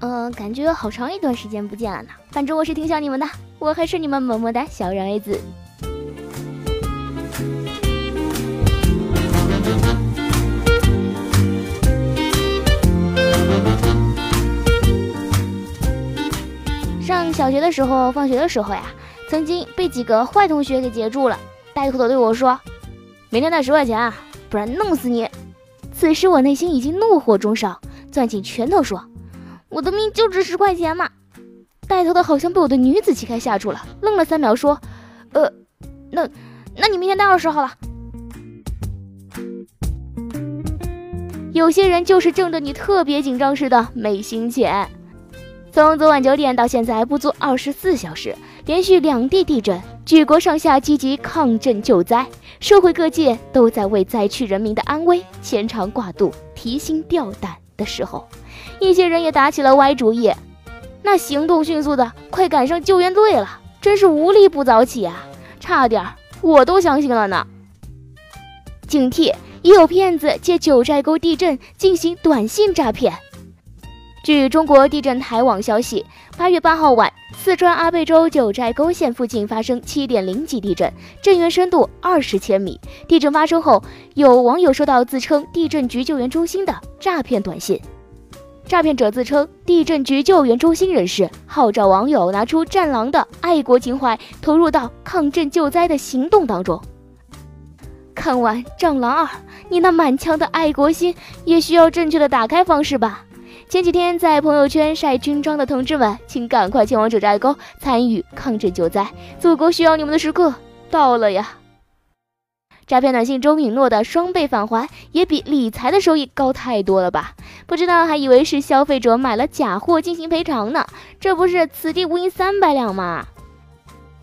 嗯，感觉好长一段时间不见了呢。反正我是挺想你们的，我还是你们么么哒小人儿子。上小学的时候，放学的时候呀，曾经被几个坏同学给截住了，带头的对我说：“明天带十块钱啊，不然弄死你。”此时我内心已经怒火中烧，攥紧拳头说。我的命就值十块钱嘛！带头的好像被我的女子气概吓住了，愣了三秒，说：“呃，那，那你明天带二十好了。”有些人就是挣得你特别紧张似的没心钱。从昨晚九点到现在不足二十四小时，连续两地地震，举国上下积极抗震救灾，社会各界都在为灾区人民的安危牵肠挂肚、提心吊胆的时候。一些人也打起了歪主意，那行动迅速的，快赶上救援队了，真是无利不早起啊！差点我都相信了呢。警惕，已有骗子借九寨沟地震进行短信诈骗。据中国地震台网消息，八月八号晚，四川阿坝州九寨沟县附近发生七点零级地震，震源深度二十千米。地震发生后，有网友收到自称地震局救援中心的诈骗短信。诈骗者自称地震局救援中心人士，号召网友拿出战狼的爱国情怀，投入到抗震救灾的行动当中。看完《战狼二》，你那满腔的爱国心也需要正确的打开方式吧。前几天在朋友圈晒军装的同志们，请赶快前往九寨沟参与抗震救灾，祖国需要你们的时刻到了呀！诈骗短信中允诺的双倍返还，也比理财的收益高太多了吧？不知道还以为是消费者买了假货进行赔偿呢，这不是此地无银三百两吗？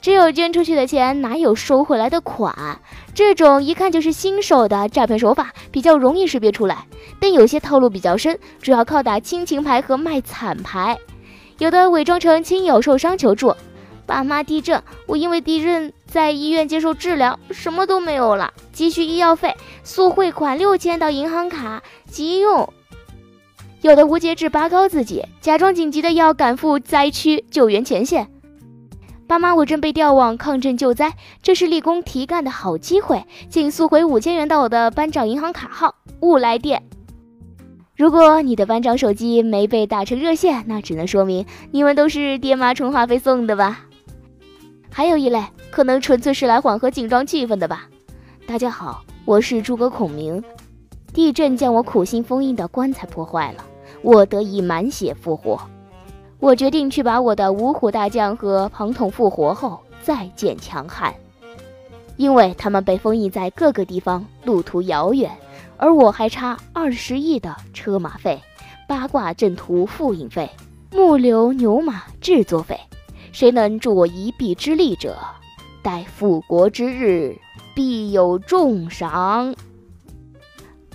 只有捐出去的钱，哪有收回来的款？这种一看就是新手的诈骗手法比较容易识别出来，但有些套路比较深，主要靠打亲情牌和卖惨牌，有的伪装成亲友受伤求助。爸妈地震，我因为地震在医院接受治疗，什么都没有了，急需医药费，速汇款六千到银行卡，急用。有的无节制拔高自己，假装紧急的要赶赴灾区救援前线。爸妈，我正被调往抗震救灾，这是立功提干的好机会，请速回五千元到我的班长银行卡号，勿来电。如果你的班长手机没被打成热线，那只能说明你们都是爹妈充话费送的吧。还有一类可能纯粹是来缓和紧张气氛的吧。大家好，我是诸葛孔明。地震将我苦心封印的棺材破坏了，我得以满血复活。我决定去把我的五虎大将和庞统复活后再见强悍，因为他们被封印在各个地方，路途遥远，而我还差二十亿的车马费、八卦阵图复印费、木牛牛马制作费。谁能助我一臂之力者，待复国之日，必有重赏。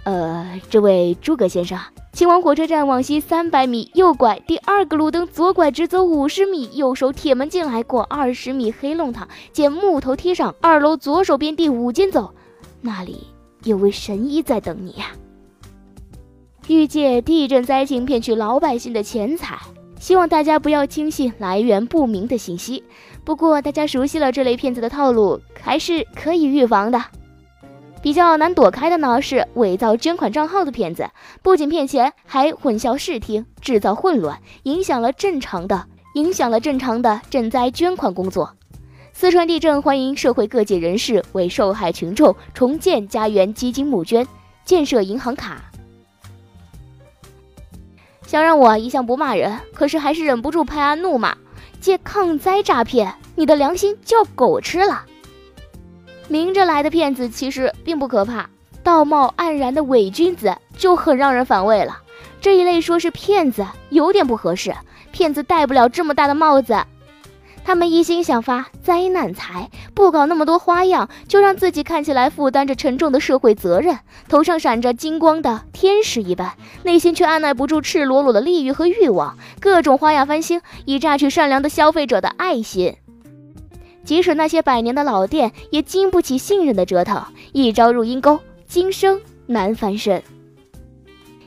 呃，这位诸葛先生，请往火车站往西三百米右拐，第二个路灯左拐，直走五十米，右手铁门进来，过二十米黑弄堂，见木头梯上二楼左手边第五间走，那里有位神医在等你呀。欲借地震灾情骗取老百姓的钱财。希望大家不要轻信来源不明的信息。不过，大家熟悉了这类骗子的套路，还是可以预防的。比较难躲开的呢是伪造捐款账号的骗子，不仅骗钱，还混淆视听，制造混乱，影响了正常的影响了正常的赈灾捐款工作。四川地震，欢迎社会各界人士为受害群众重建家园基金募捐，建设银行卡。想让我一向不骂人，可是还是忍不住拍案怒骂：借抗灾诈骗，你的良心叫狗吃了！明着来的骗子其实并不可怕，道貌岸然的伪君子就很让人反胃了。这一类说是骗子有点不合适，骗子戴不了这么大的帽子。他们一心想发灾难财，不搞那么多花样，就让自己看起来负担着沉重的社会责任，头上闪着金光的天使一般，内心却按耐不住赤裸裸的利欲和欲望，各种花样翻新，以榨取善良的消费者的爱心。即使那些百年的老店，也经不起信任的折腾，一朝入阴沟，今生难翻身。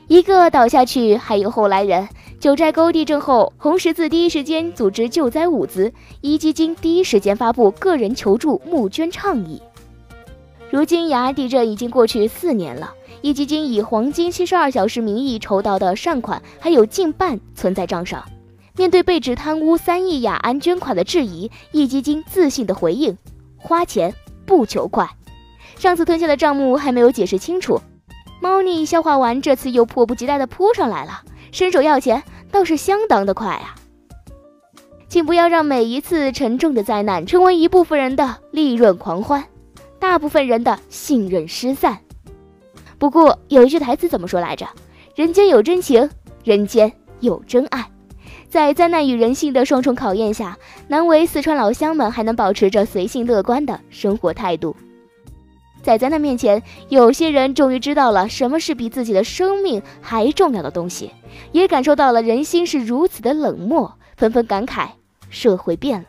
一个倒下去，还有后来人。九寨沟地震后，红十字第一时间组织救灾物资，壹基金第一时间发布个人求助募捐倡议。如今雅安地震已经过去四年了，壹基金以黄金七十二小时名义筹到的善款还有近半存在账上。面对被指贪污三亿雅安捐款的质疑，壹基金自信的回应：花钱不求快。上次吞下的账目还没有解释清楚，猫腻消化完，这次又迫不及待的扑上来了，伸手要钱。倒是相当的快啊！请不要让每一次沉重的灾难成为一部分人的利润狂欢，大部分人的信任失散。不过有一句台词怎么说来着？人间有真情，人间有真爱。在灾难与人性的双重考验下，难为四川老乡们还能保持着随性乐观的生活态度。在灾难面前，有些人终于知道了什么是比自己的生命还重要的东西，也感受到了人心是如此的冷漠，纷纷感慨社会变了。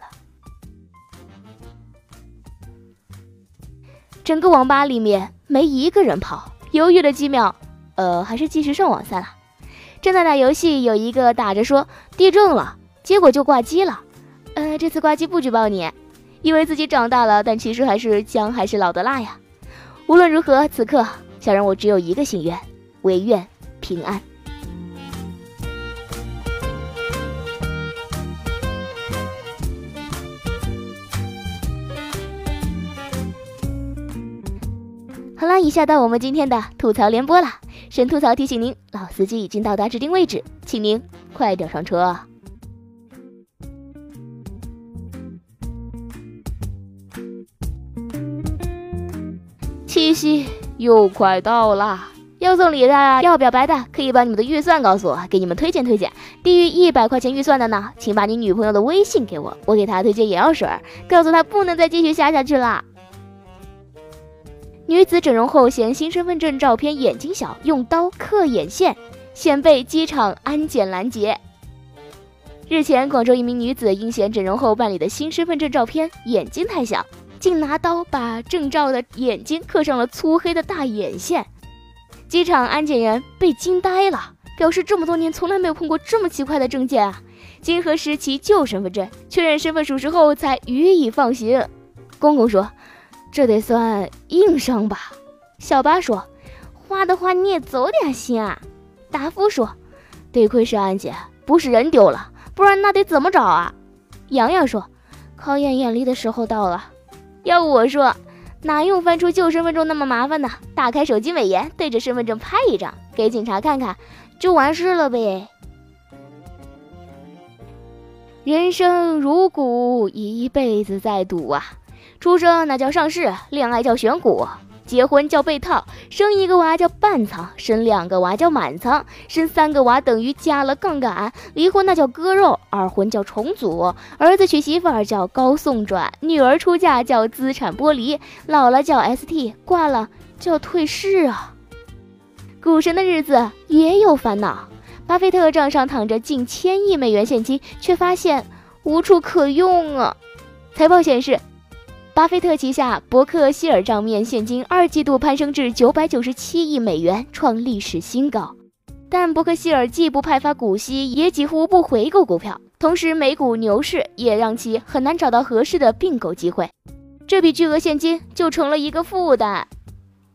整个网吧里面没一个人跑，犹豫了几秒，呃，还是继续上网算了。正在打游戏，有一个打着说地震了，结果就挂机了。呃，这次挂机不举报你，以为自己长大了，但其实还是姜还是老的辣呀。无论如何，此刻小人我只有一个心愿，唯愿平安。好了，以下到我们今天的吐槽联播了。神吐槽提醒您，老司机已经到达指定位置，请您快点上车。七夕又快到了，要送礼的，要表白的，可以把你们的预算告诉我，给你们推荐推荐。低于一百块钱预算的呢，请把你女朋友的微信给我，我给她推荐眼药水，告诉她不能再继续瞎下去了。女子整容后嫌新身份证照片眼睛小，用刀刻眼线，险被机场安检拦截。日前，广州一名女子因嫌整容后办理的新身份证照片眼睛太小。竟拿刀把郑照的眼睛刻上了粗黑的大眼线，机场安检员被惊呆了，表示这么多年从来没有碰过这么奇怪的证件啊！经核实其旧身份证，确认身份属实后才予以放行。公公说：“这得算硬伤吧？”小八说：“花的话你也走点心啊！”达夫说：“得亏是安检，不是人丢了，不然那得怎么找啊？”洋洋说：“考验眼力的时候到了。”要我说，哪用翻出旧身份证那么麻烦呢？打开手机美颜，对着身份证拍一张，给警察看看，就完事了呗。人生如股，一辈子在赌啊！出生那叫上市，恋爱叫选股。结婚叫被套，生一个娃叫半仓，生两个娃叫满仓，生三个娃等于加了杠杆。离婚那叫割肉，二婚叫重组，儿子娶媳妇儿叫高送转，女儿出嫁叫资产剥离，老了叫 ST，挂了叫退市啊！股神的日子也有烦恼，巴菲特账上躺着近千亿美元现金，却发现无处可用啊！财报显示。巴菲特旗下伯克希尔账面现金二季度攀升至九百九十七亿美元，创历史新高。但伯克希尔既不派发股息，也几乎不回购股票。同时，美股牛市也让其很难找到合适的并购机会。这笔巨额现金就成了一个负担。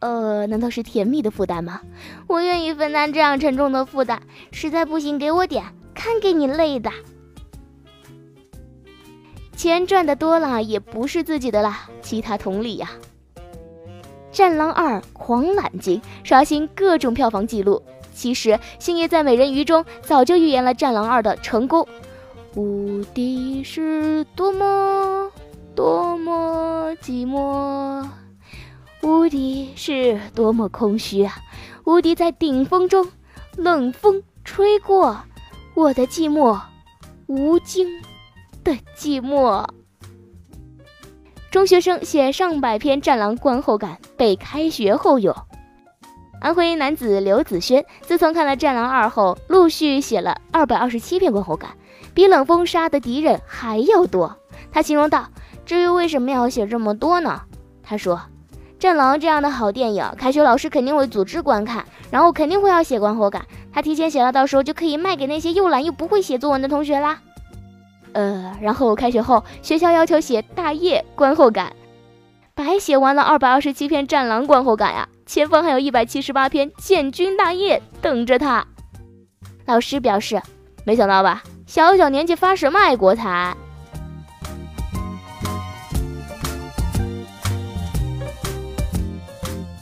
呃，难道是甜蜜的负担吗？我愿意分担这样沉重的负担。实在不行，给我点，看给你累的。钱赚的多了也不是自己的啦，其他同理呀。《战狼二》狂揽金，刷新各种票房记录。其实星爷在《美人鱼》中早就预言了《战狼二》的成功。无敌是多么多么寂寞，无敌是多么空虚啊！无敌在顶峰中，冷风吹过，我的寂寞无惊。的寂寞。中学生写上百篇战狼观后感，被开学后有。安徽男子刘子轩自从看了《战狼二》后，陆续写了二百二十七篇观后感，比冷风杀的敌人还要多。他形容道：“至于为什么要写这么多呢？”他说：“《战狼》这样的好电影，开学老师肯定会组织观看，然后肯定会要写观后感。他提前写了，到时候就可以卖给那些又懒又不会写作文的同学啦。”呃，然后开学后，学校要求写大业观后感，白写完了二百二十七篇战狼观后感呀，前方还有一百七十八篇建军大业等着他。老师表示，没想到吧，小小年纪发什么爱国财？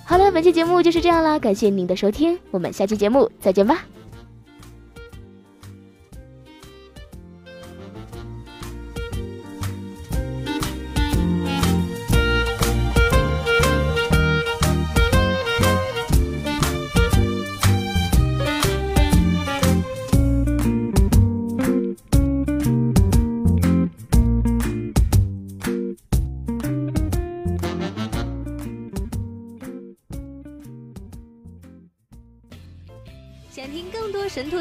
好了，本期节目就是这样啦，感谢您的收听，我们下期节目再见吧。